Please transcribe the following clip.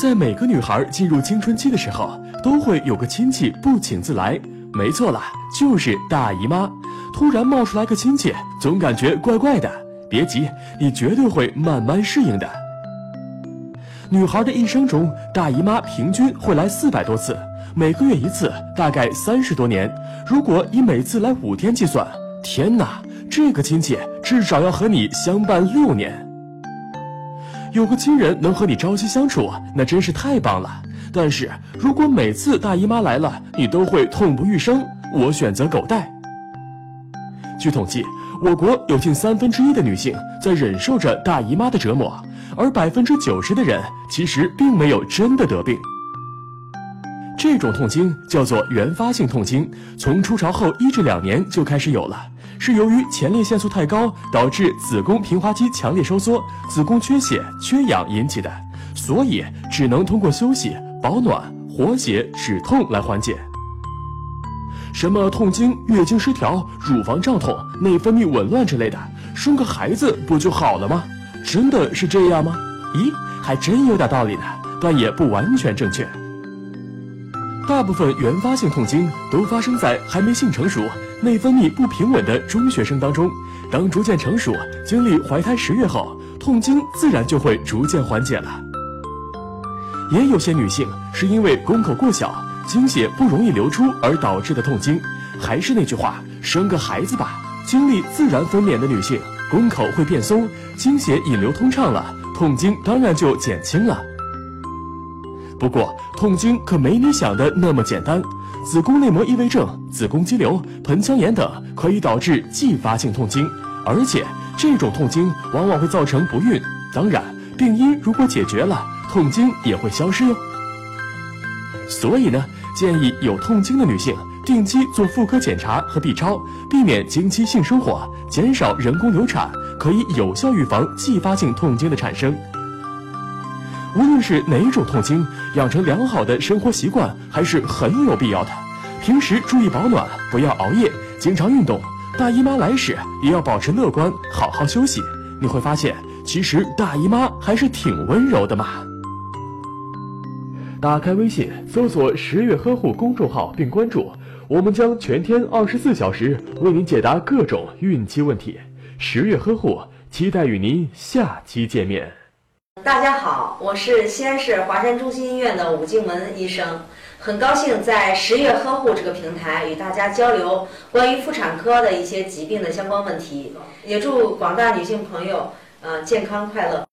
在每个女孩进入青春期的时候，都会有个亲戚不请自来。没错啦，就是大姨妈。突然冒出来个亲戚，总感觉怪怪的。别急，你绝对会慢慢适应的。女孩的一生中，大姨妈平均会来四百多次，每个月一次，大概三十多年。如果以每次来五天计算，天哪，这个亲戚至少要和你相伴六年。有个亲人能和你朝夕相处，那真是太棒了。但是如果每次大姨妈来了，你都会痛不欲生，我选择狗带。据统计，我国有近三分之一的女性在忍受着大姨妈的折磨，而百分之九十的人其实并没有真的得病。这种痛经叫做原发性痛经，从初潮后一至两年就开始有了。是由于前列腺素太高，导致子宫平滑肌强烈收缩，子宫缺血、缺氧引起的，所以只能通过休息、保暖、活血、止痛来缓解。什么痛经、月经失调、乳房胀痛、内分泌紊乱之类的，生个孩子不就好了吗？真的是这样吗？咦，还真有点道理呢，但也不完全正确。大部分原发性痛经都发生在还没性成熟。内分泌不平稳的中学生当中，当逐渐成熟，经历怀胎十月后，痛经自然就会逐渐缓解了。也有些女性是因为宫口过小，经血不容易流出而导致的痛经。还是那句话，生个孩子吧。经历自然分娩的女性，宫口会变松，经血引流通畅了，痛经当然就减轻了。不过，痛经可没你想的那么简单。子宫内膜异位症、子宫肌瘤、盆腔炎等可以导致继发性痛经，而且这种痛经往往会造成不孕。当然，病因如果解决了，痛经也会消失哟。所以呢，建议有痛经的女性定期做妇科检查和 B 超，避免经期性生活，减少人工流产，可以有效预防继发性痛经的产生。无论是哪种痛经，养成良好的生活习惯还是很有必要的。平时注意保暖，不要熬夜，经常运动。大姨妈来时也要保持乐观，好好休息。你会发现，其实大姨妈还是挺温柔的嘛。打开微信，搜索“十月呵护”公众号并关注，我们将全天二十四小时为您解答各种孕期问题。十月呵护，期待与您下期见面。大家好，我是西安市华山中心医院的武静文医生，很高兴在十月呵护这个平台与大家交流关于妇产科的一些疾病的相关问题，也祝广大女性朋友呃健康快乐。